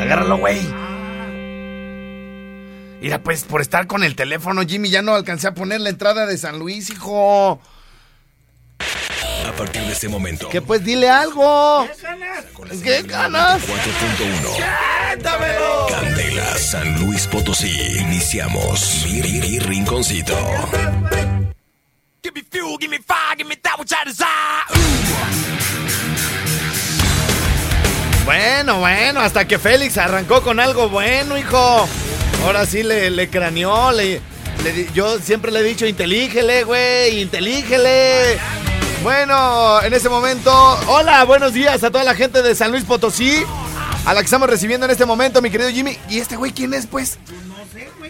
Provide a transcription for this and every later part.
Agárralo, güey. Mira, pues por estar con el teléfono, Jimmy, ya no alcancé a poner la entrada de San Luis, hijo. A partir de este momento. Que pues dile algo. ¿Qué ganas? 4.1. Candela, San Luis Potosí. Iniciamos. Mi rinconcito. Give me fuel, give me fire, give me that which I desire. Bueno, bueno, hasta que Félix arrancó con algo bueno, hijo. Ahora sí le, le craneó, le, le yo siempre le he dicho, intelígele, güey, intelígele. Bueno, en este momento, hola, buenos días a toda la gente de San Luis Potosí, a la que estamos recibiendo en este momento, mi querido Jimmy. ¿Y este güey quién es, pues?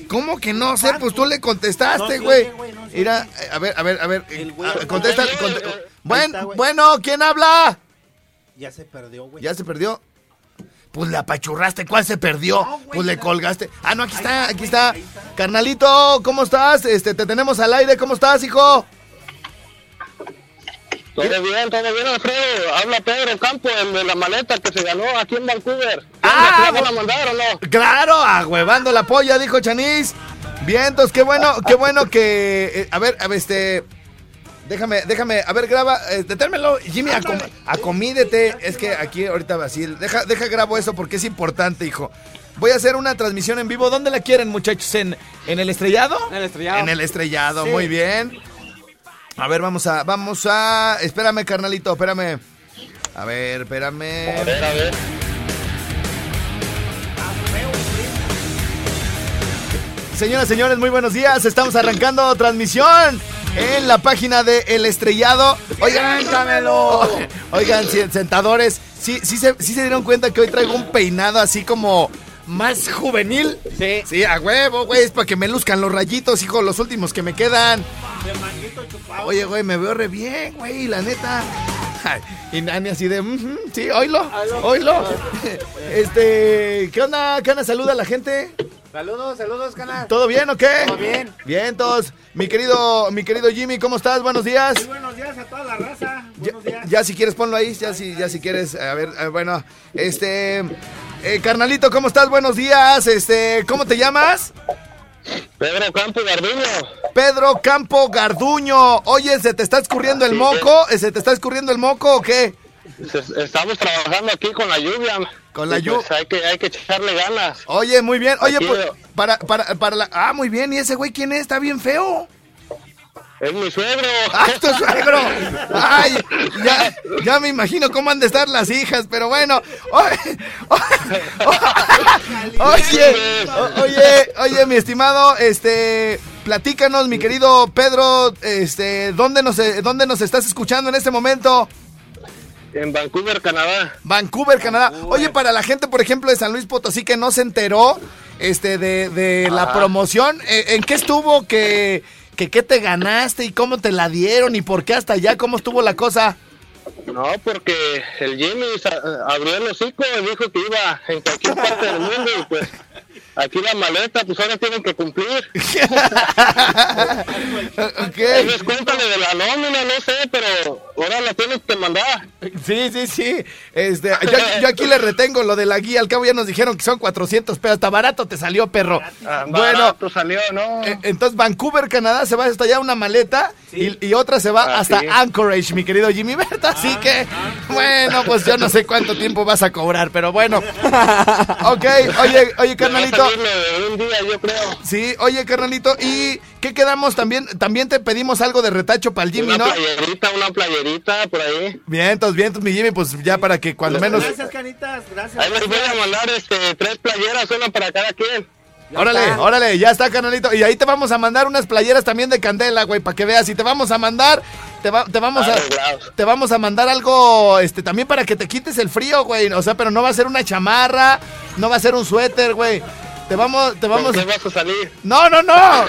¿Cómo que no sé? Pues tú le contestaste, güey. Mira, a ver, a ver, a ver. Contesta. conte- Bueno, bueno, ¿quién habla? Ya se perdió, güey. ¿Ya se perdió? Pues le apachurraste, ¿cuál se perdió? pues le colgaste. Ah, no, aquí está, aquí está. Carnalito, ¿cómo estás? Este, te tenemos al aire, ¿cómo estás, hijo? Todo bien, todo bien, Alfredo. Habla Pedro Campo, el de la maleta que se ganó aquí en Vancouver. Ah, ¿Me van a mandar o no? Claro, ahuevando la polla, dijo Chanis. Vientos, qué bueno, qué bueno que. eh, a ver, a ver, este. Déjame, déjame, a ver, graba, eh, detérmelo, Jimmy, acom- acomídete. Es que aquí ahorita Basil, deja, deja grabo eso porque es importante, hijo. Voy a hacer una transmisión en vivo. ¿Dónde la quieren, muchachos? ¿En, en el estrellado? En el estrellado. En el estrellado, Sí. muy bien. A ver, vamos a, vamos a. Espérame, carnalito, espérame. A ver, espérame. A ver, a ver. Señoras, señores, muy buenos días. Estamos arrancando transmisión en la página de El Estrellado. Oigan, Oigan, sentadores, ¿sí, sí, se, sí se dieron cuenta que hoy traigo un peinado así como más juvenil. Sí. Sí, a huevo, güey, es para que me luzcan los rayitos, hijo, los últimos que me quedan. Oye, güey, me veo re bien, güey, la neta. Y Nani así de, "Ujú, sí, oílo, oílo. Este, ¿qué onda? ¿Qué onda? Saluda a la gente. Saludos, saludos, canal. ¿Todo bien o qué? Todo bien. Bien, todos. Mi querido, mi querido Jimmy, ¿cómo estás? Buenos días. Muy buenos días a toda la raza. Ya, Buenos días. ya si quieres ponlo ahí, ya si, ya si quieres, a ver, eh, bueno, este, eh, carnalito, ¿cómo estás? Buenos días, este, ¿cómo te llamas? Pedro Campo Garduño. Pedro Campo Garduño. Oye, ¿se te está escurriendo el moco? ¿Se te está escurriendo el moco o qué? Estamos trabajando aquí con la lluvia. Con la Y, llu- pues, hay que, hay que echarle ganas. Oye, muy bien. Oye, Aquí pues, para, para, para la... Ah, muy bien. ¿Y ese güey quién es? Está bien feo. Es mi suegro. ¡Ah, tu suegro! ¡Ay! Ya, ya me imagino cómo han de estar las hijas, pero bueno. Oye, oye, oye, oye, mi estimado, este, platícanos, mi querido Pedro, este, ¿dónde nos, dónde nos estás escuchando en este momento? En Vancouver, Canadá. Vancouver, Canadá. Oye, para la gente, por ejemplo, de San Luis Potosí que no se enteró este, de, de la promoción, eh, ¿en qué estuvo? que, que ¿Qué te ganaste y cómo te la dieron y por qué hasta allá? ¿Cómo estuvo la cosa? No, porque el Jimmy abrió el hocico y dijo que iba en cualquier parte del mundo y pues aquí la maleta pues ahora tienen que cumplir. ok. Ellos cuéntale de la nómina, no sé, pero ahora la tienes que mandar. Sí, sí, sí. Este, yo, yo aquí le retengo lo de la guía. Al cabo ya nos dijeron que son 400 pesos. Hasta barato te salió, perro. Ah, Bueno, barato salió, ¿no? eh, entonces Vancouver, Canadá, se va hasta allá una maleta y, y otra se va Ah, hasta sí. Anchorage, mi querido Jimmy Berta. Así que, bueno, pues yo no sé cuánto tiempo vas a cobrar, pero bueno. Ok, oye, oye, carnalito. un día, yo creo. Sí, oye, carnalito, ¿y qué quedamos también? También te pedimos algo de retacho para el Jimmy, Una ¿no? playerita, una playerita por ahí. Vientos, vientos, mi Jimmy, pues ya para que cuando menos... Gracias, canitas, gracias. Ahí les voy a mandar este, tres playeras, una para cada quien. Órale, órale, ya está, carnalito. Y ahí te vamos a mandar unas playeras también de candela, güey, para que veas. Y te vamos a mandar, te, va- te vamos a, Arreglados. te vamos a mandar algo, este, también para que te quites el frío, güey. O sea, pero no va a ser una chamarra, no va a ser un suéter, güey. Te vamos, te ¿Con vamos. qué vas a salir? No, no, no.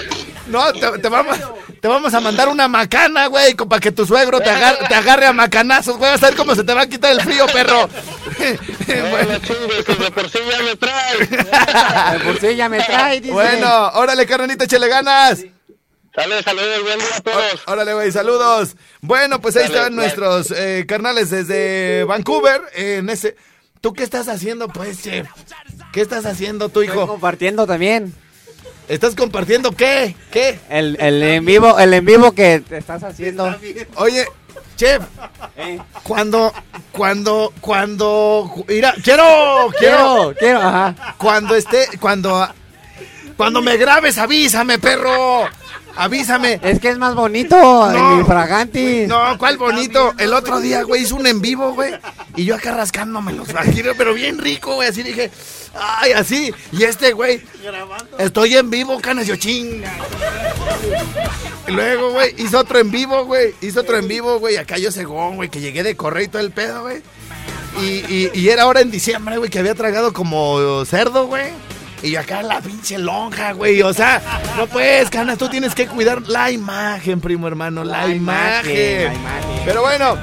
No, te, te vamos, te vamos a mandar una macana, güey, para que tu suegro te agarre, te agarre a macanazos, güey. Vas a ver cómo se te va a quitar el frío, perro. No, bueno, no chingues, que de por sí ya me trae. De por sí ya me trae, dice. bueno, órale, carnalito, échale ganas. Sale, saludos, buen día a todos. Órale, güey, saludos. Bueno, pues ahí Dale, están nuestros eh, carnales desde Vancouver. En ese. ¿Tú qué estás haciendo, pues, chef? ¿Qué estás haciendo, tu Estoy hijo? compartiendo también. ¿Estás compartiendo qué? ¿Qué? El, el en vivo, el en vivo que te estás haciendo. Oye, chef, Eh, cuando, cuando, cuando, mira, quiero, quiero, Quiero, quiero, ajá. cuando esté, cuando, cuando me grabes, avísame, perro, avísame. Es que es más bonito No. el infraganti. No, cuál bonito. El otro día, güey, hizo un en vivo, güey. Y yo acá rascándome los pero bien rico, güey. Así dije, ay, así. Y este, güey, estoy en vivo, canas, yo chinga. Y luego, güey, hizo otro en vivo, güey. Hizo otro en vivo, güey. Acá yo según, güey, que llegué de correo y todo el pedo, güey. Y, y, y era ahora en diciembre, güey, que había tragado como cerdo, güey. Y yo acá la pinche lonja, güey. O sea, no puedes, canas, tú tienes que cuidar la imagen, primo hermano, la, La imagen. imagen, la imagen. Pero bueno,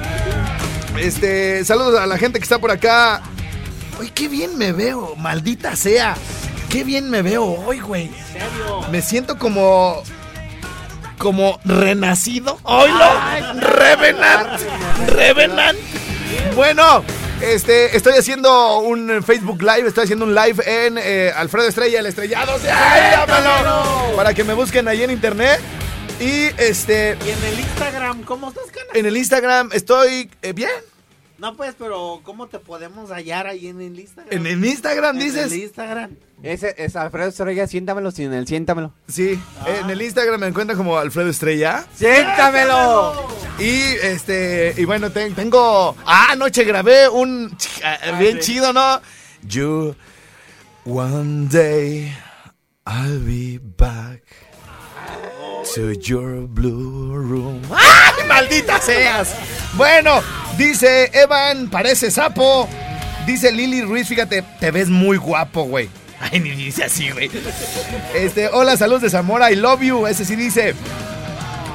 este, saludos a la gente que está por acá. Uy, qué bien me veo, maldita sea. Qué bien me veo hoy, güey. Me siento como. Como renacido. ¡Oilo! ¡Revenant! ¡Revenant! Bueno, este, estoy haciendo un Facebook Live, estoy haciendo un live en eh, Alfredo Estrella, el estrellado. ¡Sí, ¡Ay, llámalo! Para que me busquen ahí en internet. Y este, Y en el Instagram, ¿cómo estás, Cana? en el Instagram estoy eh, bien. No, pues, pero ¿cómo te podemos hallar ahí en el Instagram? En el Instagram En dices. el Instagram. Ese es Alfredo Estrella, siéntamelo sin el siéntamelo. Sí, en el Instagram me encuentran como Alfredo Estrella. ¡Siéntamelo! Y este, y bueno, ten- tengo. Ah, anoche grabé un. ch- ah, bien chido, ¿no? You. One day I'll be back to your blue room. ¡Ay, maldita seas! Bueno, dice Evan, parece sapo. Dice Lili Ruiz, fíjate, te ves muy guapo, güey. Ay, ni dice así, güey. Este, hola, saludos de Zamora, I love you. Ese sí dice.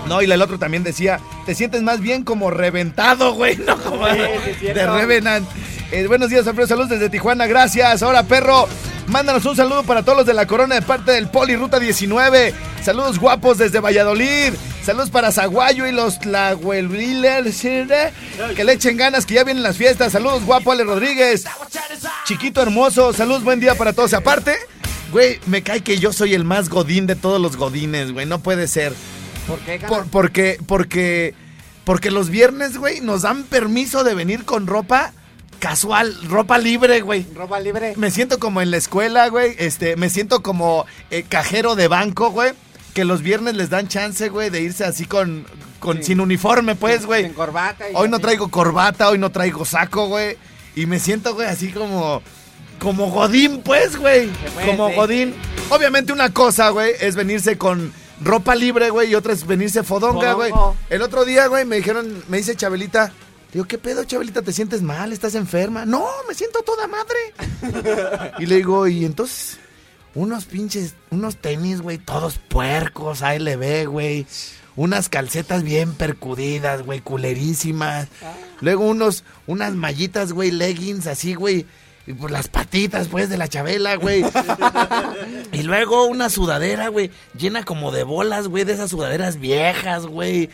No, y el otro también decía, te sientes más bien como reventado, güey, no como de Revenant. Eh, buenos días, Alfredo, saludos desde Tijuana, gracias. Ahora, perro, mándanos un saludo para todos los de la corona de parte del Poli Ruta 19. Saludos guapos desde Valladolid. Saludos para Zaguayo y los Tlahuelvilers, que le echen ganas, que ya vienen las fiestas. Saludos guapo, Ale Rodríguez. Chiquito hermoso, saludos, buen día para todos. Aparte, güey, me cae que yo soy el más godín de todos los godines, güey, no puede ser. ¿Por qué, Por- porque, porque, porque los viernes, güey, nos dan permiso de venir con ropa casual, ropa libre, güey. Ropa libre. Me siento como en la escuela, güey. Este, me siento como eh, cajero de banco, güey. Que los viernes les dan chance, güey, de irse así con, con sin uniforme, pues, güey. En corbata. y Hoy no traigo corbata, hoy no traigo saco, güey. Y me siento, güey, así como. Como Godín, pues, güey. Como sí. Godín. Obviamente, una cosa, güey, es venirse con ropa libre, güey, y otra es venirse fodonga, güey. El otro día, güey, me dijeron, me dice Chabelita. Digo, ¿qué pedo, Chabelita? ¿Te sientes mal? ¿Estás enferma? No, me siento toda madre. y le digo, y entonces, unos pinches, unos tenis, güey, todos puercos, ve, güey. Unas calcetas bien percudidas, güey, culerísimas. Luego unos, unas mallitas, güey, leggings así, güey. Y por las patitas, pues, de la chabela, güey. y luego una sudadera, güey, llena como de bolas, güey, de esas sudaderas viejas, güey.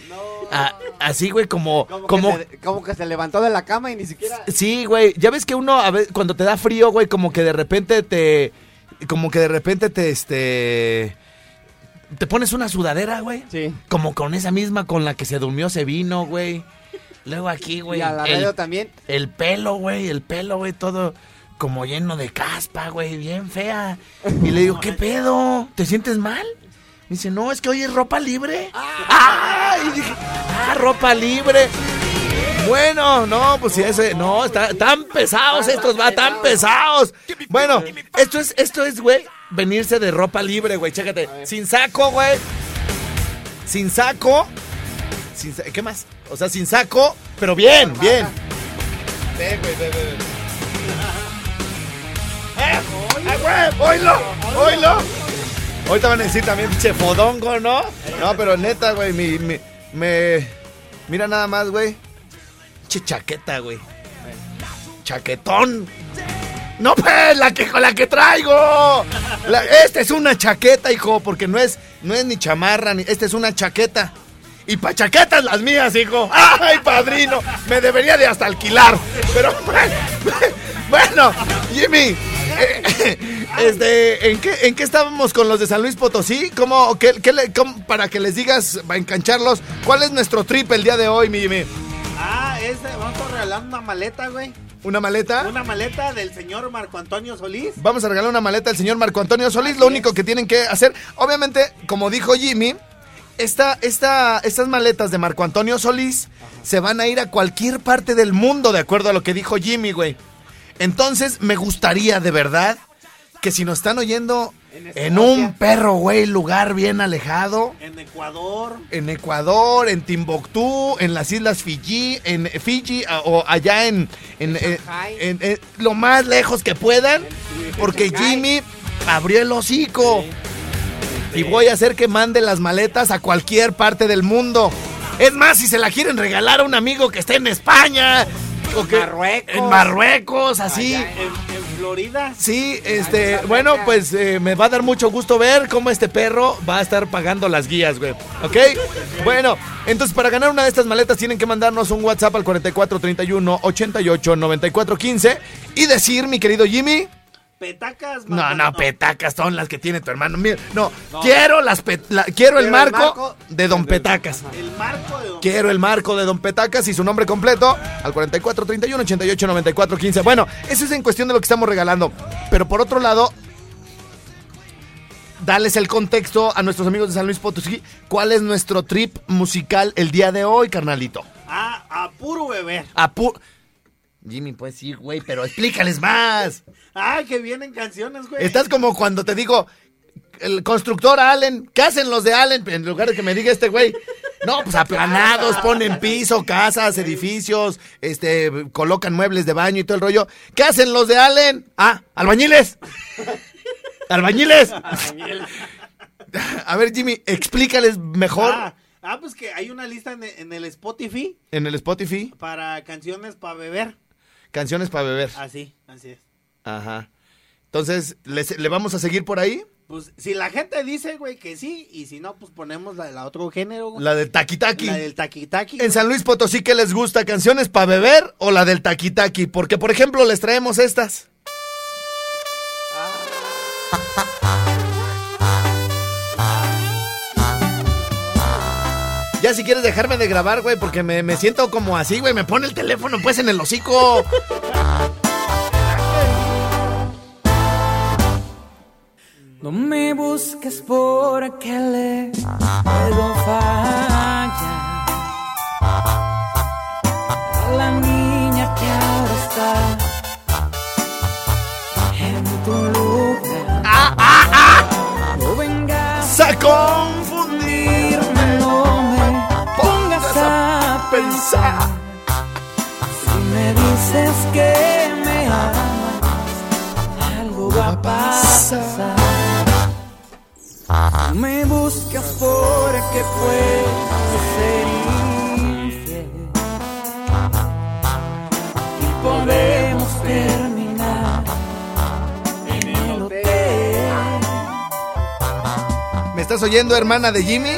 Ah, así, güey, como, Como, como, Que se, como que se levantó de la cama y ni siquiera. Sí, güey. Ya ves que uno, a ver, cuando te da frío, güey, como que de repente te. Como que de repente te, este. Te pones una sudadera, güey. Sí. Como con esa misma con la que se durmió se vino, güey. Luego aquí, güey. y a la el- radio también. el pelo, güey, el pelo, güey, todo como lleno de caspa, güey, bien fea. Y le digo, ¿qué pedo? ¿Te sientes mal? Me dice, no, es que hoy es ropa libre. ¡Ah! Y dije, ah, ropa libre. Bueno, no, pues si ese, no, está, tan pesados estos, va, tan pesados. Bueno, esto es, esto es, güey, venirse de ropa libre, güey, chécate. Sin saco, güey. Sin saco. Sin ¿Qué más? O sea, sin saco, pero bien, bien. Ve, güey, ve, ve, ve. ¡Eh! ¡Ah, güey! ¡Oílo! ¡Oílo! Ahorita van a decir también chefodongo, ¿no? No, pero neta, güey, mi, mi- me... Mira nada más, güey. Chaqueta, güey. Chaquetón. No, pues, la que, la que traigo. Esta es una chaqueta, hijo, porque no es, no es ni chamarra, ni, esta es una chaqueta. Y pa' chaquetas las mías, hijo. ¡Ay, padrino! Me debería de hasta alquilar. Pero, bueno, Jimmy, eh, este, ¿en qué, ¿en qué estábamos con los de San Luis Potosí? ¿Cómo, qué, le- para que les digas, para engancharlos, ¿cuál es nuestro trip el día de hoy, mi Jimmy? Ah, vamos a regalar una maleta, güey. ¿Una maleta? Una maleta del señor Marco Antonio Solís. Vamos a regalar una maleta al señor Marco Antonio Solís. Lo único que tienen que hacer, obviamente, como dijo Jimmy, esta, esta, estas maletas de Marco Antonio Solís se van a ir a cualquier parte del mundo, de acuerdo a lo que dijo Jimmy, güey. Entonces, me gustaría de verdad que si nos están oyendo en un perro, güey, lugar bien alejado, En Ecuador. en Ecuador, en Timbuktu, en las islas Fiji, en Fiji o allá en, en, eh, en- en lo más lejos que puedan, porque Jimmy abrió el hocico. Y voy a hacer que mande las maletas a cualquier parte del mundo. Es más, si se la quieren regalar a un amigo que esté en España, o Marruecos. en Marruecos, así. En, en Florida. Sí, este, bueno, pues eh, me va a dar mucho gusto ver cómo este perro va a estar pagando las guías, güey. ¿Ok? Bueno, entonces para ganar una de estas maletas tienen que mandarnos un WhatsApp al 4431 88 94 15 y decir, mi querido Jimmy. Petacas. No, Marco- no, petacas son las que tiene tu hermano. Mira, no, quiero las la- quiero el el marco, marco de Don Petacas. El marco de Don Quiero el marco de Don Petacas y su nombre completo al 44 31 88 94 15. Bueno, eso es en cuestión de lo que estamos regalando. Pero por otro lado, darles el contexto a nuestros amigos de San Luis Potosí. ¿Cuál es nuestro trip musical el día de hoy, carnalito? Ah, a puro beber. A pu- Jimmy, pues sí, güey, pero explícales más. Ah, que vienen canciones, güey. Estás como cuando te digo, el constructor Allen, ¿qué hacen los de Allen? En lugar de que me diga este güey. No, pues aplanados, ponen piso, casas, edificios, este, colocan muebles de baño y todo el rollo. ¿Qué hacen los de Allen? Ah, albañiles. Albañiles. A ver, Jimmy, explícales mejor Ah, ah, pues que hay una lista en, en el Spotify en el Spotify. para canciones para beber. Canciones para beber. Así, así es. Ajá. Entonces, ¿les- ¿le vamos a seguir por ahí? Pues si la gente dice, güey, que sí, y si no, pues ponemos la, la otro género, güey. La del taquitaki. La del taquitaqui. En San Luis Potosí, ¿qué les gusta? ¿Canciones para beber o la del taquitaki? Porque, por ejemplo, les traemos estas. Ya si quieres dejarme de grabar, güey, porque me, me siento como así, güey. Me pone el teléfono pues en el hocico. No me busques porque le puedo fallar a la niña que ahora está en tu lugar. No vengas ¡A Si me dices que me amas, algo va a pasar. Me buscas porque puedo ser infiel y podemos terminar en el hotel. ¿Me estás oyendo, hermana de Jimmy?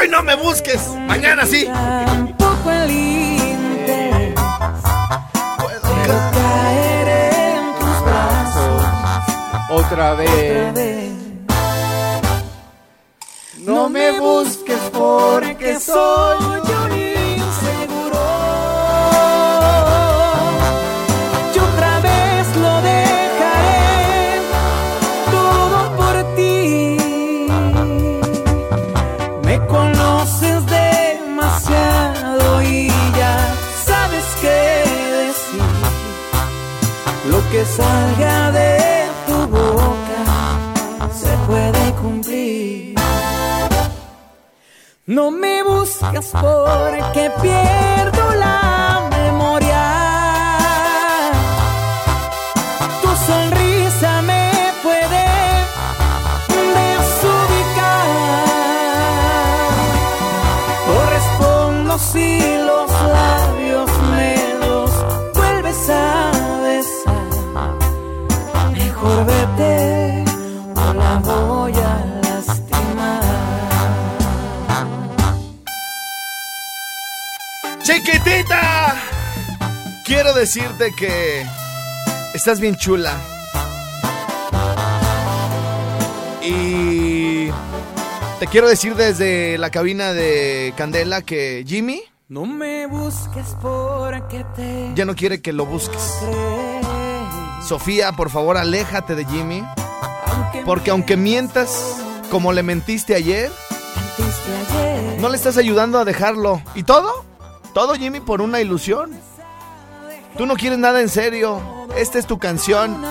¡Hoy no me busques! ¡Mañana sí! Tampoco el interés. Quiero caer en tus brazos Otra otra vez. vez. No me busques porque soy un salga de tu boca se puede cumplir. No me buscas porque pierdo. Quiero decirte que estás bien chula. Y te quiero decir desde la cabina de Candela que Jimmy No me busques porque te ya no quiere que lo busques. Sofía, por favor, aléjate de Jimmy. Porque aunque mientas como le Mentiste ayer. no le estás ayudando a dejarlo. ¿Y todo? Todo, Jimmy, por una ilusión. Tú no quieres nada en serio. Esta es tu canción.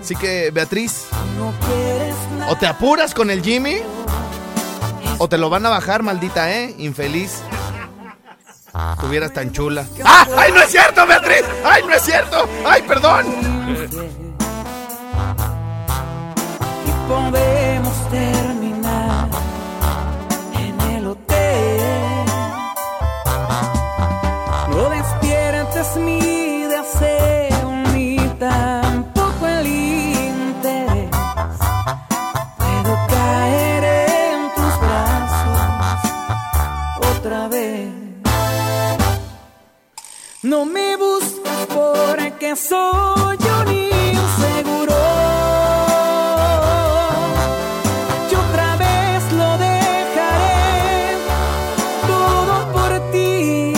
Así que, Beatriz, o te apuras con el Jimmy, o te lo van a bajar, maldita, ¿eh? Infeliz. Estuvieras tan chula. ¡Ah! ¡Ay, no es cierto, Beatriz! ¡Ay, no es cierto! ¡Ay, perdón! Y podemos No me buscas porque soy un inseguro. Yo otra vez lo dejaré todo por ti.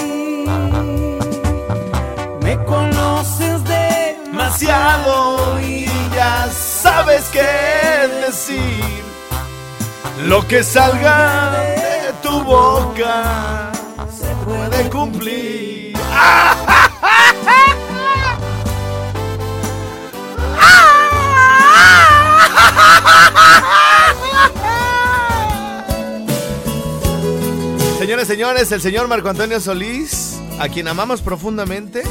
Me conoces demasiado y ya sabes qué decir. Lo que salga de tu boca se puede cumplir. Señores, señores, el señor Marco Antonio Solís, a quien amamos profundamente.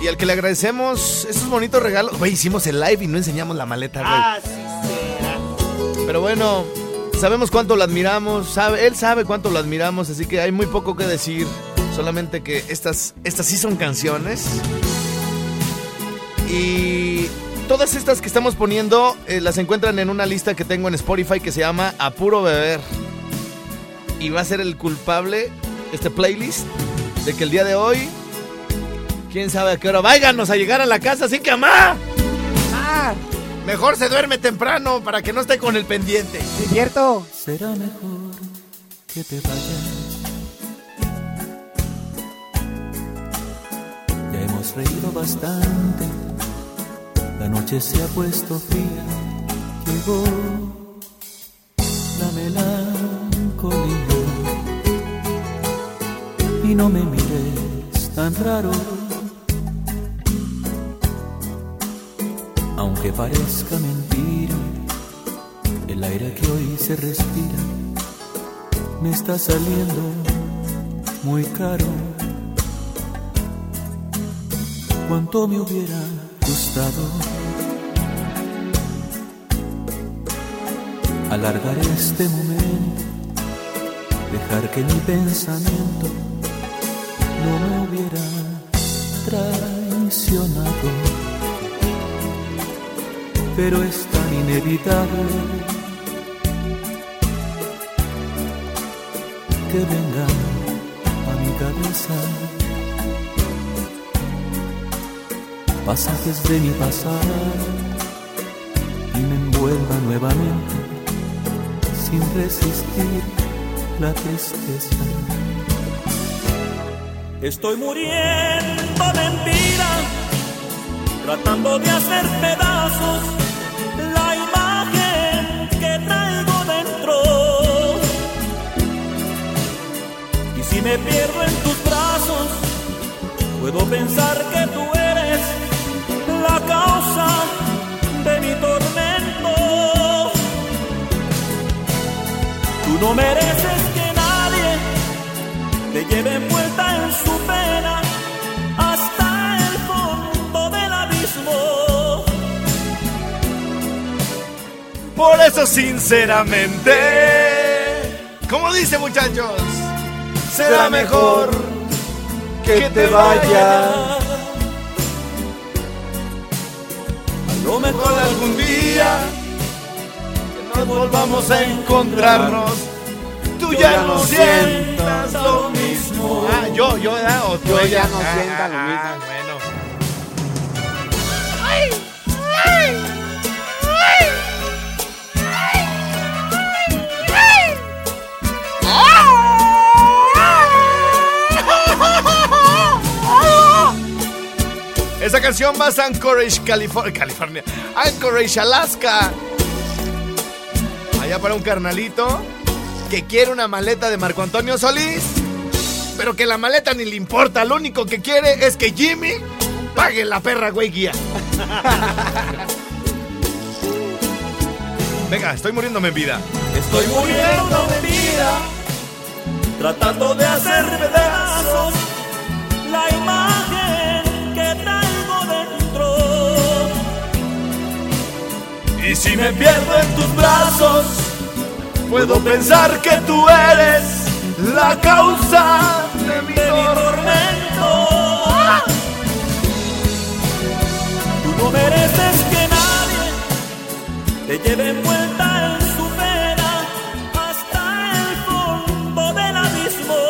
Y al que le agradecemos esos bonitos regalos. Güey, hicimos el live y no enseñamos la maleta, güey. Ah, sí será. Pero bueno, sabemos cuánto lo admiramos, sabe, él sabe cuánto lo admiramos, así que hay muy poco que decir. Solamente que estas, estas sí son canciones. Y todas estas que estamos poniendo eh, las encuentran en una lista que tengo en Spotify que se llama A Puro Beber. Y va a ser el culpable, este playlist, de que el día de hoy, quién sabe a qué hora, váyanos a llegar a la casa, así que amá. Ah, Mejor se duerme temprano para que no esté con el pendiente. ¿sí ¿es cierto? Será mejor que te vayas. Ya hemos reído bastante. La noche se ha puesto fría. Llegó la melancolía. Y no me mires tan raro. Aunque parezca mentira, el aire que hoy se respira me está saliendo muy caro. Cuánto me hubiera gustado alargar este momento, dejar que mi pensamiento no me hubiera traicionado pero es tan inevitable que venga a mi cabeza pasajes de mi pasado y me envuelva nuevamente sin resistir la tristeza. Estoy muriendo de vida tratando de hacer pedazos la imagen que traigo dentro. Y si me pierdo en tus brazos, puedo pensar que tú eres la causa de mi tormento. Lleve envuelta en su pena hasta el fondo del abismo. Por eso, sinceramente, como dice muchachos, será mejor que te vayas. A lo mejor algún día que nos volvamos a encontrarnos. Tú ya no sientas lo mismo. Ah, yo, yo, ¿verdad? o tú, Yo ya no Ah, sienta lo ah, mismo. Bueno. Esa canción va a Anchorage, California. California. Anchorage, Alaska. Allá para un carnalito que quiere una maleta de Marco Antonio Solís. Pero que la maleta ni le importa. Lo único que quiere es que Jimmy pague la perra, güey, guía. Venga, estoy muriéndome en vida. Estoy muriendo de vida, tratando de hacer pedazos la imagen que traigo dentro. Y si me pierdo en tus brazos, puedo pensar que tú eres la causa de mi tormento. Tú no mereces que nadie te lleve envuelta en su pena hasta el fondo del abismo.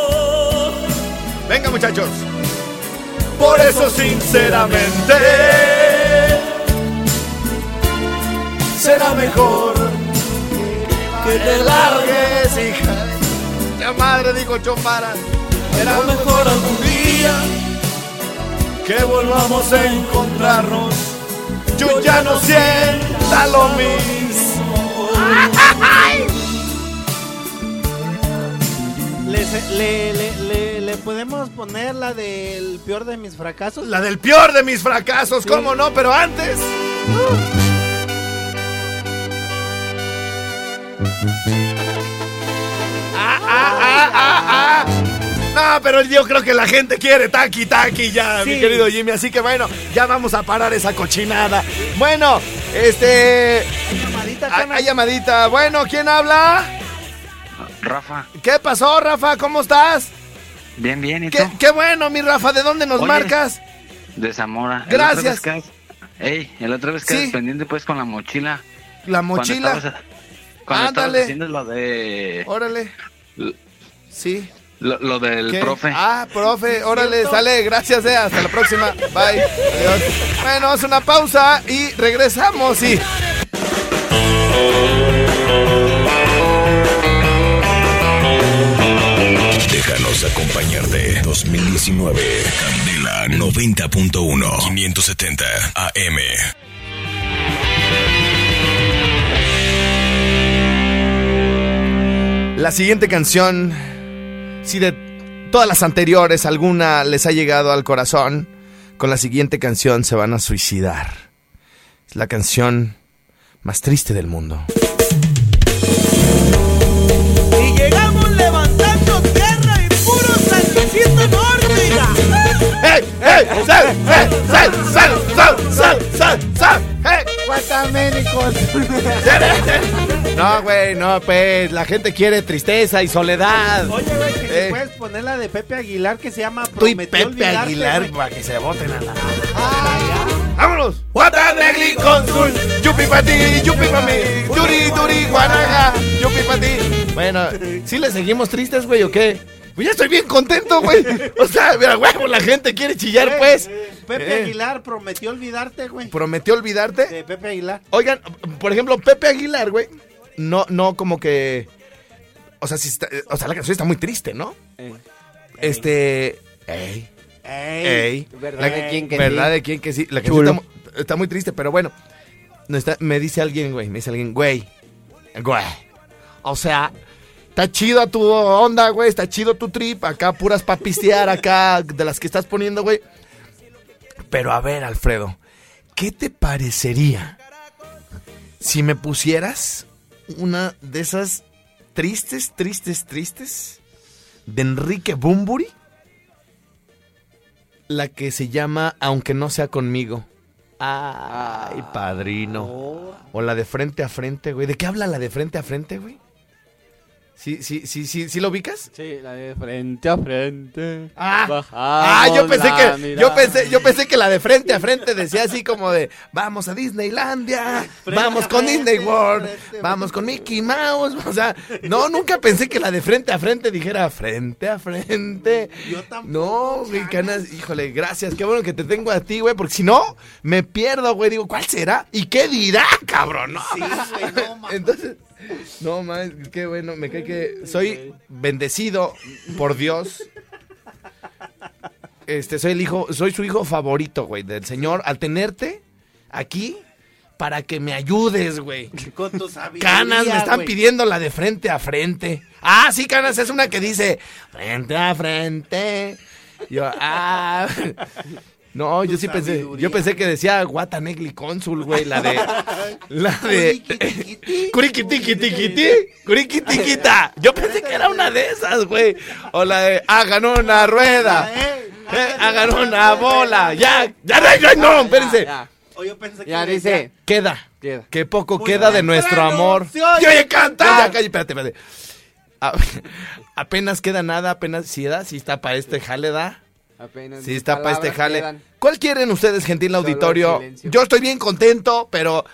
Venga, muchachos. Por eso, sinceramente, será mejor que te largues, hija. Ya madre, dijo Chomara. Será mejor algún día que volvamos a encontrarnos. Yo ya no sienta lo mismo. ¿Le, le, le, le, le podemos poner la del peor de mis fracasos? La del peor de mis fracasos, ¿cómo no? Pero antes. Ah, ah, ah, ah, ah. No, pero yo creo que la gente quiere taqui taqui ya, mi Sí. querido Jimmy. Así que bueno, ya vamos a parar esa cochinada. Bueno, este. Llamadita, Hay, hay llamadita. Bueno, ¿quién habla? Rafa, ¿Qué pasó, Rafa? ¿Cómo estás? bien, bien, ¿y tú? Qué, qué bueno, mi Rafa. ¿De dónde nos Oye. marcas? De Zamora. El Gracias. vez Ey, el otra vez quedas Sí. pendiente pues con la mochila. La Cuando mochila. estabas- Cuando estabas Ándale. haciendo lo de... Órale. Sí. Lo, lo del ¿Qué? profe. Ah, profe, órale, sale, gracias, eh, hasta la próxima. Bye. Adiós. Bueno, es una pausa y regresamos y. Déjanos acompañarte. 2019. Candela 90.1. 570 AM. La siguiente canción, si de todas las anteriores alguna les ha llegado al corazón, con la siguiente canción se van a suicidar. Es la canción más triste del mundo. Y llegamos levantando y puro ¡Sal, sal, sal, sal. No, güey, no, pues la gente quiere tristeza y soledad. Oye, güey, que Eh. si puedes poner la de Pepe Aguilar que se llama Tú y Prometí Pepe olvidarte, Aguilar güey. para que se voten a la. ¡Vámonos! Guatanegli Consul, yupi pa' ti, yupi pa' mí, duri, duri, guanaga, yupi pa' ti. Bueno, ¿sí le seguimos tristes, güey, o qué? Pues ya estoy bien contento, güey. O sea, mira, huevo, la gente quiere chillar, pues. Pepe Eh. Aguilar prometió olvidarte, güey. ¿Prometió olvidarte? De Pepe Aguilar. Oigan, por ejemplo, Pepe Aguilar, güey, no, no como que... O sea, sí está, o sea, la canción está muy triste, ¿no? Este... Ey, Ey. ey. ¿Verdad La- de quién que ¿Verdad sí? de quién que sí? La canción está, mu- está muy triste, pero bueno. No está, me dice alguien, güey, me dice alguien, güey, güey. O sea, está chido tu onda, güey, está chido tu trip, acá puras pa' pistear, acá de las que estás poniendo, güey. Pero a ver, Alfredo, ¿qué te parecería si me pusieras una de esas tristes, tristes, tristes de Enrique Bumburi. La que se llama Aunque no sea conmigo. Ay, padrino. O la de frente a frente, güey. ¿De qué habla la de frente a frente, güey? ¿Sí, sí, sí, sí, sí lo ubicas? Sí, la de frente a frente. Ah, ah, yo pensé que yo pensé, yo pensé que la de frente a frente decía así como de vamos a Disneylandia, vamos con frente, Disney World, frente vamos con Mickey Mouse, o sea, no, nunca pensé que la de frente a frente dijera frente a frente. Yo tampoco, No, güey, canas, híjole, gracias, qué bueno que te tengo a ti, güey, porque si no me pierdo, güey, digo, ¿cuál será? ¿Y qué dirá, cabrón? No. Sí, güey, no, Entonces, no más, qué bueno, me cae que soy bendecido por Dios. Este, soy el hijo, soy su hijo favorito, güey, del Señor, al tenerte aquí para que me ayudes, güey. Con tu sabiduría, Canas, me están güey. pidiendo la de frente a frente. Ah, sí, Canas, es una que dice frente a frente. Yo, ah. No, yo sí pensé, yo pensé que decía Guatanegli Cónsul, güey, la de la de Curiquitiquiti. Curiquitiquitiquiti, Curiquitiquita. Yo pensé que era una de esas, güey. O la de hagan una rueda. Eh, eh, hagan una bola. Ya, ya, ya, ya, no, espérense. Ya, O yo pensé que ya decía, dice. Queda. Queda. Qué poco Muy queda de nuestro amor. ¡Yo oye cantar! cantar. Ya, cállate, espérate, espérate. A- apenas queda nada, apenas si da, si está para este jale, da. Apenas Sí mis está para este jale. quedan. ¿Cuál quieren ustedes, gentil auditorio? Yo estoy bien contento, pero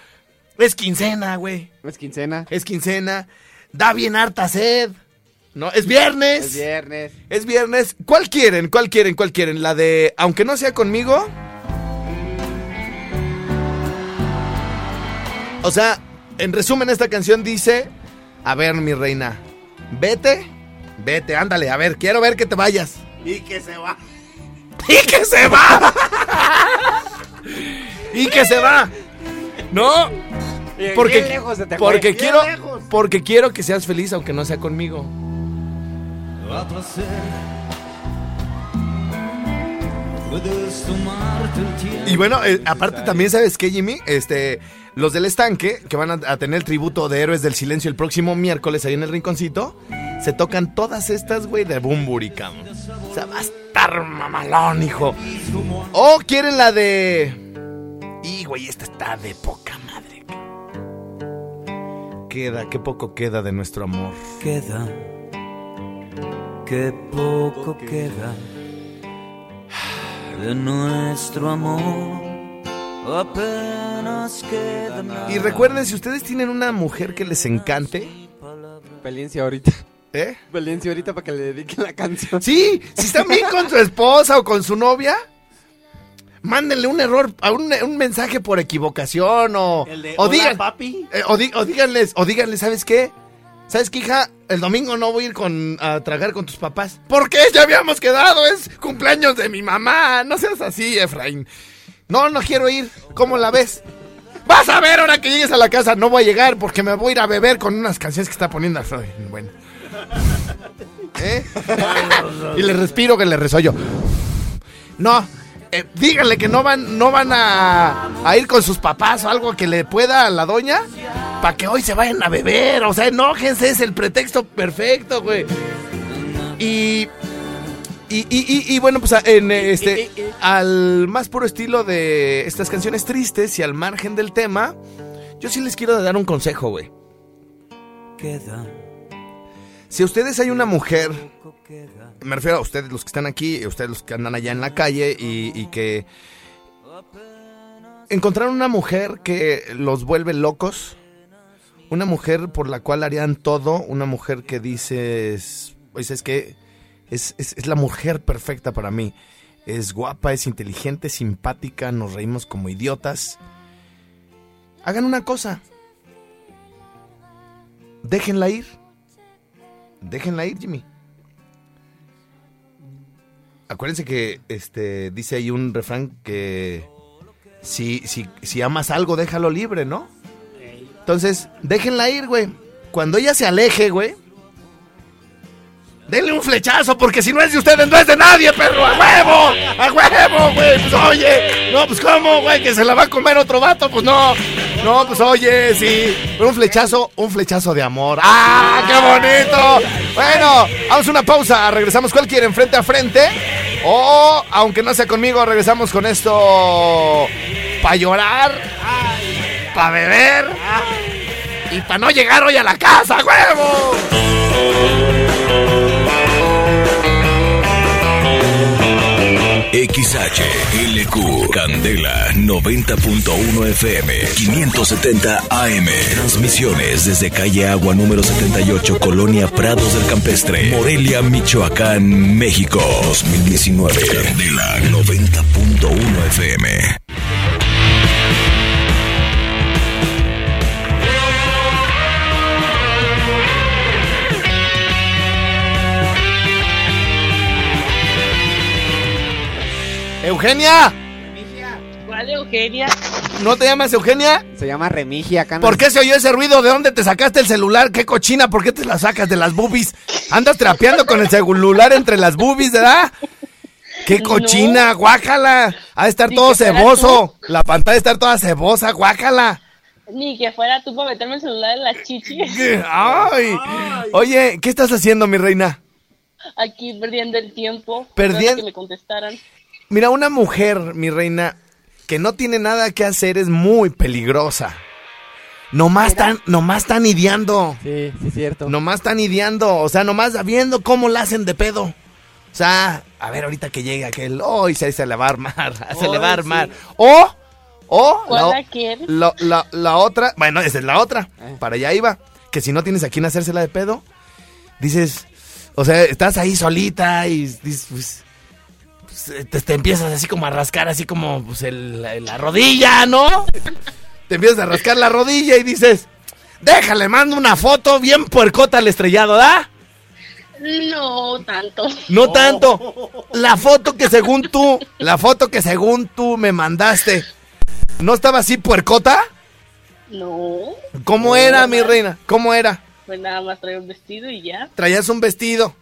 es quincena, güey. Es quincena. Es quincena. Da bien harta sed. ¿No? Es viernes. Es viernes. Es viernes. ¿Cuál quieren? ¿Cuál quieren? ¿Cuál quieren? La de Aunque no sea conmigo. O sea, en resumen, esta canción dice: A ver, mi reina, vete, vete, ándale, a ver, quiero ver que te vayas. Y que se va. ¡Y que se va! ¡Y que se va! ¿No? Porque, Bien lejos se te fue. porque Bien quiero lejos. porque quiero que seas feliz aunque no sea conmigo. Y bueno, eh, aparte también sabes qué, Jimmy, este, los del estanque que van a, a tener el tributo de Héroes del Silencio el próximo miércoles ahí en el rinconcito, se tocan todas estas, güey, de Bumburi, cabrón. O sea, va a estar mamalón, hijo. O quieren la de y güey, esta está de poca madre. Queda, qué poco queda de nuestro amor. Queda, qué poco queda de nuestro amor. Apenas queda nada. Y recuerden, si ustedes tienen una mujer que les encante, Peleense ahorita. ¿Eh? Peleense ahorita para que le dediquen la canción. Sí, si están bien con su esposa o con su novia, mándenle un error, a un, un mensaje por equivocación o, El de o digan, papi. eh, o, di- o díganles, o díganles, ¿sabes qué? ¿Sabes qué, hija? El domingo no voy a ir con, a tragar con tus papás. ¿Por qué? Ya habíamos quedado, es cumpleaños de mi mamá. No seas así, Efraín. No, no quiero ir. ¿Cómo la ves? Vas a ver ahora que llegues a la casa. No voy a llegar porque me voy a ir a beber con unas canciones que está poniendo Efraín. Bueno. ¿Eh? y le respiro que le resollo. No, eh, díganle que no van, no van a, a ir con sus papás o algo que le pueda a la doña para que hoy se vayan a beber. O sea, enójense, es el pretexto perfecto, güey. Y, y, y, y- y bueno, pues en este, al más puro estilo de estas canciones tristes y al margen del tema, yo sí les quiero dar un consejo, güey. Queda, Si a ustedes hay una mujer me refiero a ustedes los que están aquí, a ustedes los que andan allá en la calle y, y que encontraron una mujer que los vuelve locos, una mujer por la cual harían todo, una mujer que dices, pues es que es, es- es la mujer perfecta para mí. Es guapa, es inteligente, simpática, nos reímos como idiotas. Hagan una cosa. Déjenla ir. Déjenla ir, Jimmy. Acuérdense que este dice ahí un refrán que si, si, si amas algo, déjalo libre, ¿no? Entonces, déjenla ir, güey. Cuando ella se aleje, güey. Denle un flechazo, porque si no es de ustedes, no es de nadie, perro. ¡A huevo! ¡A huevo, güey! Pues oye, no, pues cómo, güey, que se la va a comer otro vato, pues no. No, pues oye, sí. Un flechazo, un flechazo de amor. ¡Ah, qué bonito! Bueno, vamos a una pausa. Regresamos. ¿Cuál quieren? ¿Frente a frente? O, aunque no sea conmigo, regresamos con esto. Para llorar. Para beber. Y para no llegar hoy a la casa, huevo. XHLQ Candela 90.1 FM 570 AM Transmisiones desde calle Agua número 78 Colonia Prados del Campestre Morelia, Michoacán, México 2019 Candela 90.1 FM Eugenia, ¿Cuál Eugenia? ¿no te llamas Eugenia? Se llama Remigia, canas. ¿Por qué se oyó ese ruido? ¿De dónde te sacaste el celular? ¿Qué cochina? ¿Por qué te la sacas de las boobies? Andas trapeando con el celular entre las boobies, ¿verdad? ¡Qué cochina! ¡Guácala! Ha de estar Ni todo ceboso. La pantalla de estar toda cebosa, guácala. Ni que fuera tú para meterme el celular en la chichi. ¡Ay! Oye, ¿qué estás haciendo, mi reina? Aquí perdiendo el tiempo. Perdien- esperando que me contestaran. Mira, una mujer, mi reina, que no tiene nada que hacer es muy peligrosa. Nomás están, nomás están ideando. Sí, sí, cierto. Nomás están ideando. O sea, nomás viendo cómo la hacen de pedo. O sea, a ver ahorita que llega aquel, hoy se, se le va a armar, se le va a armar. O, o, ¿Cuál la, la, la- la otra, bueno, esa es la otra, para allá iba, que si no tienes a quién hacérsela de pedo, dices, o sea, estás ahí solita y dices, pues, pues, te, te empiezas así como a rascar, así como pues, el- la, la rodilla, ¿no? Te empiezas a rascar la rodilla y dices, déjale, mando una foto bien puercota al estrellado, ¿da? No tanto. No tanto. La foto que según tú, la foto que según tú me mandaste, ¿no estaba así puercota? No. ¿Cómo era, mi reina? ¿Cómo era? Pues nada más traía un vestido y ya. Traías un vestido.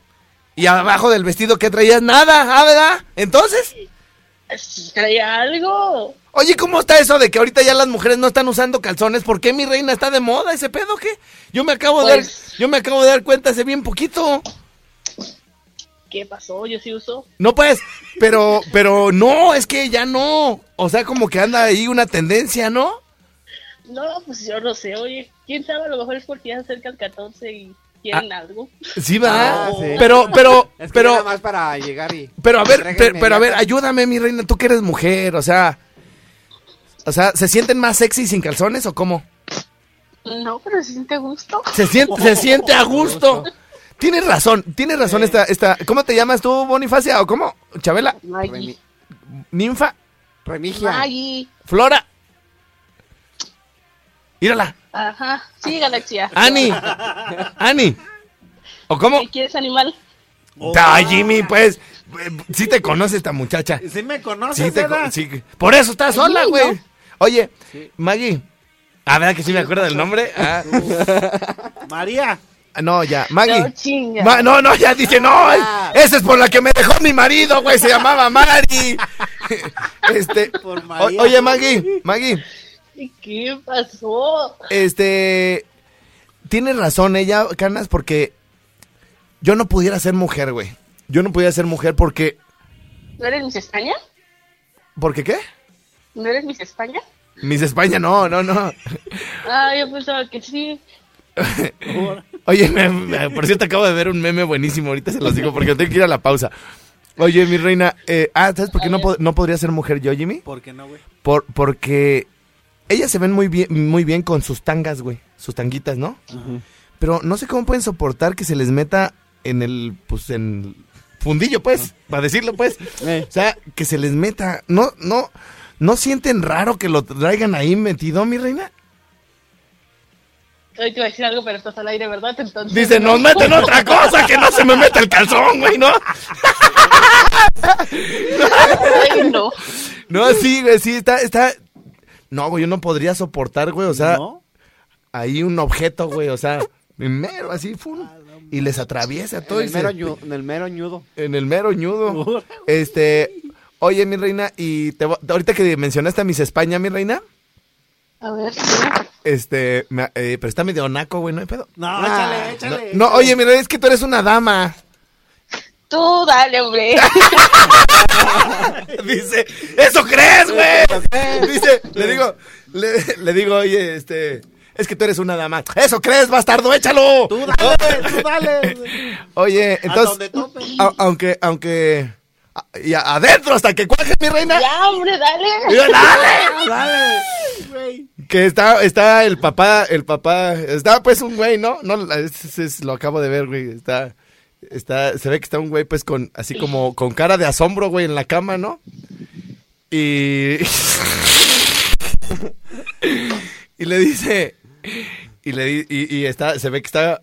Y abajo del vestido que traías nada, ¿ah, verdad? Entonces, Traía algo. oye, ¿cómo está eso de que ahorita ya las mujeres no están usando calzones? ¿Por qué mi reina está de moda ese pedo qué? Yo me acabo de dar, Pues- yo me acabo de dar cuenta hace bien poquito. ¿Qué pasó? Yo sí uso. No pues, pero pero no, es que ya no. O sea, como que anda ahí una tendencia, ¿no? No, pues yo no sé, oye. ¿Quién sabe? A lo mejor es porque ya se acerca el 14 y quieren algo. Sí, va. Ah, sí. Pero pero Es que pero nada más para llegar y... Pero a ver, pero, pero a ver, ayúdame, mi reina, tú que eres mujer, o sea, o sea, ¿se sienten más sexy sin calzones o cómo? No, pero se siente a gusto. Se siente, se siente a gusto. Tienes razón, tienes razón esta, esta, ¿cómo te llamas tú, Bonifacia, o cómo? Chabela, Maggie. ninfa, Remigia. Maggie. Flora. Mírala, Ajá. Sí, Galaxia. Ani, Ani. ¿O cómo? ¿Qué quieres, animal? Ay, Jimmy, pues, sí te conoce esta muchacha. ¿Sí me conoces, Sí te con- sí. Por eso estás sola, güey. Oye, Maggie. A ver, que sí me acuerdo del nombre. Ah, María. no, ya. Maggie. No, chinga. Ma- no, no, ya dice, no, es- esa es por la que me dejó mi marido, güey, se llamaba Mari. este, Por María. oye, Maggie, Maggie, ¿Qué pasó? este, tienes razón ella, Canas, porque yo no pudiera ser mujer, güey. Yo no pudiera ser mujer porque, ¿No eres Miss España? ¿porque qué? ¿No eres Miss España? Miss España, no, no, no. Ah, yo pensaba que sí. Oye, me- me- por cierto, acabo de ver un meme buenísimo. Ahorita se los digo porque tengo que ir a la pausa. Oye, mi reina, eh, ah, ¿sabes por qué no, no podría ser mujer yo, Jimmy? ¿Por qué no, güey? Por, porque ellas se ven muy bien, muy bien con sus tangas, güey. Sus tanguitas, ¿no? Pero no sé cómo pueden soportar que se les meta en el, pues, en fundillo, pues, para decirlo, pues. Eh. O sea, que se les meta. No, no, ¿no sienten raro que lo traigan ahí metido, mi reina? Hoy te iba a decir algo, pero estás al aire, ¿verdad? Entonces, Dice, nos meten otra cosa, que no se me meta el calzón, güey, ¿no? Ay, no. No, sí, güey, sí, está, está... No, güey, yo no podría soportar, güey, o sea, ¿No? ahí un objeto, güey, o sea, en mero, así, fum, y les atraviesa todo En y el, se- mero ñu- en el mero ñudo. en el mero ñudo. Este, oye, mi reina, y te, ahorita que mencionaste a Miss España, mi reina, A ver, Este, me- eh, pero está medio naco, güey, no hay pedo. No, Ah, échale, échale. No, oye, mira, es que tú eres una dama. Tú dale, hombre. Dice, ¿eso crees, güey? Dice, le digo, le, le digo, oye, este, es que tú eres una dama. ¿Eso crees, bastardo? ¡Échalo! Tú dale, tú dale. Oye, entonces, a- aunque, aunque, a- y a- adentro hasta que cuaje, mi reina. ya, hombre, dale. ¡Dale! Dale. Que está, está el papá, el papá, está pues un güey, ¿no? No, es- es- es- lo acabo de ver, güey, está, está, se ve que está un güey pues con, así como, con cara de asombro, güey, en la cama, ¿no? Y, y le dice, y le di- y, y está, se ve que está,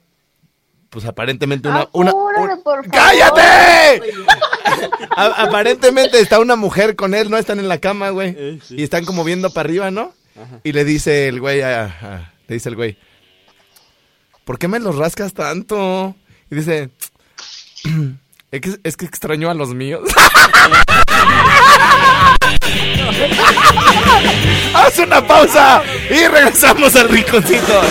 pues aparentemente una, una, Apúrale, un- por favor. ¡Cállate! A- aparentemente está una mujer con él, ¿no? Están en la cama, güey. Eh, sí. Y están como viendo para arriba, ¿no? Y le dice el güey a, a- le dice el güey, ¿por qué me los rascas tanto? Y dice, es que, es extraño a los míos. Haz una pausa y regresamos al rinconcito.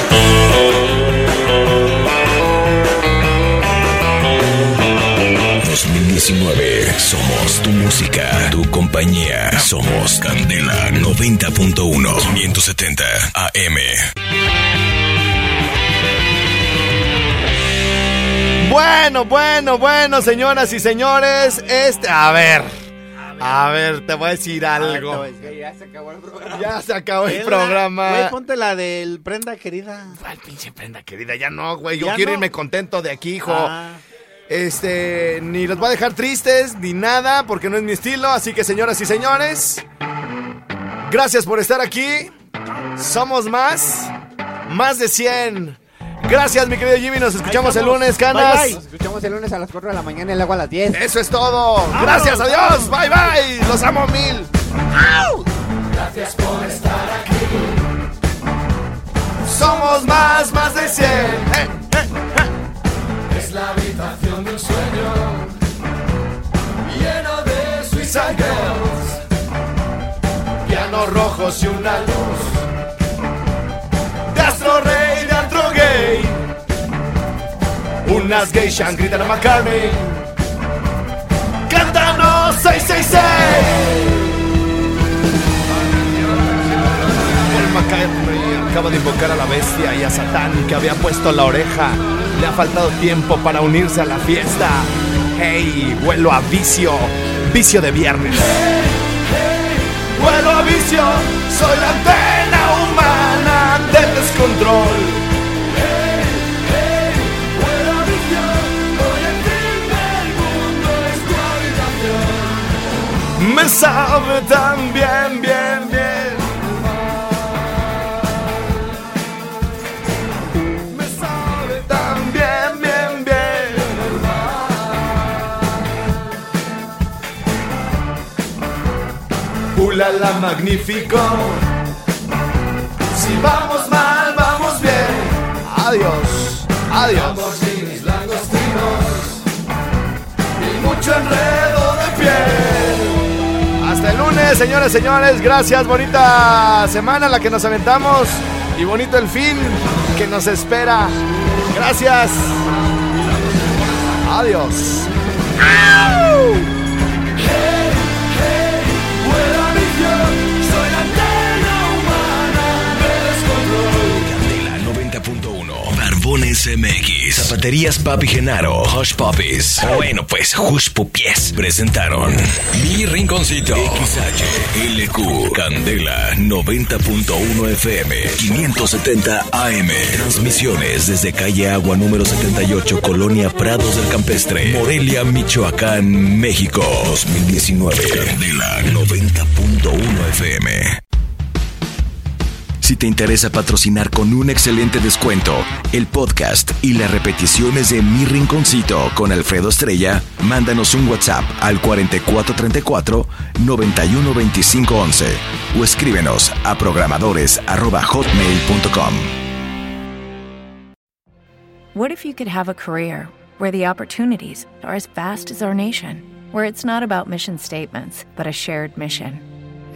Somos tu música, tu compañía. Somos Candela 90.1 570 AM. Bueno, bueno, bueno, señoras y señores, este, a ver, a ver, te voy a decir A ver, te algo. voy a decir. Ya se acabó el programa. Ya se acabó el programa. Güey, ponte la del prenda querida. ¿Cuál pinche prenda querida? Ya no, güey. Yo Ya quiero no. irme contento de aquí, hijo. Ah, Este, ni los voy a dejar tristes, ni nada, porque no es mi estilo. Así que, señoras y señores, gracias por estar aquí. Somos más, más de 100. Gracias, mi querido Jimmy. Nos escuchamos el lunes, canas. bye. Nos escuchamos el lunes a las 4 de la mañana y luego a las 10. Eso es todo. Gracias, adiós. Bye, bye. Los amo mil. Somos más, más de 100. Eh, eh, eh. Es la habitación de un sueño lleno de Suicide Girls. Pianos rojos y una luz. Unas geishas gritan a McCartney. Cántanos 666. Paul McCartney acaba de invocar a la bestia y a Satán que había puesto la oreja. Le ha faltado tiempo para unirse a la fiesta. Hey, vuelo a vicio, vicio de viernes. Vuelo a vicio, soy la antena humana del descontrol. Me sabe tan bien, bien, bien. Me sabe tan bien, bien, bien. Ulala, magnífico. Si vamos mal, vamos bien. Adiós, adiós. Y mucho enredo lunes, señores, señores. Gracias, bonita semana la que nos aventamos. Y bonito el fin que nos espera. Gracias. Adiós. Barbones MX Zapaterías Papi Genaro Hush Puppies. Bueno pues Hush Pupies Presentaron. Mi Rinconcito. XHLQ Candela 90.1 FM 570 AM Transmisiones desde calle Agua número 78 Colonia Prados del Campestre Morelia, Michoacán, México 2019 Candela 90.1 FM si te interesa patrocinar con un excelente descuento el podcast y las repeticiones de Mi Rinconcito con Alfredo Estrella, mándanos un WhatsApp al 4434 912511 o escríbenos a programadores@hotmail.com. What if you could have a career where the opportunities are as vast as our nation, where it's not about mission statements, but a shared mission?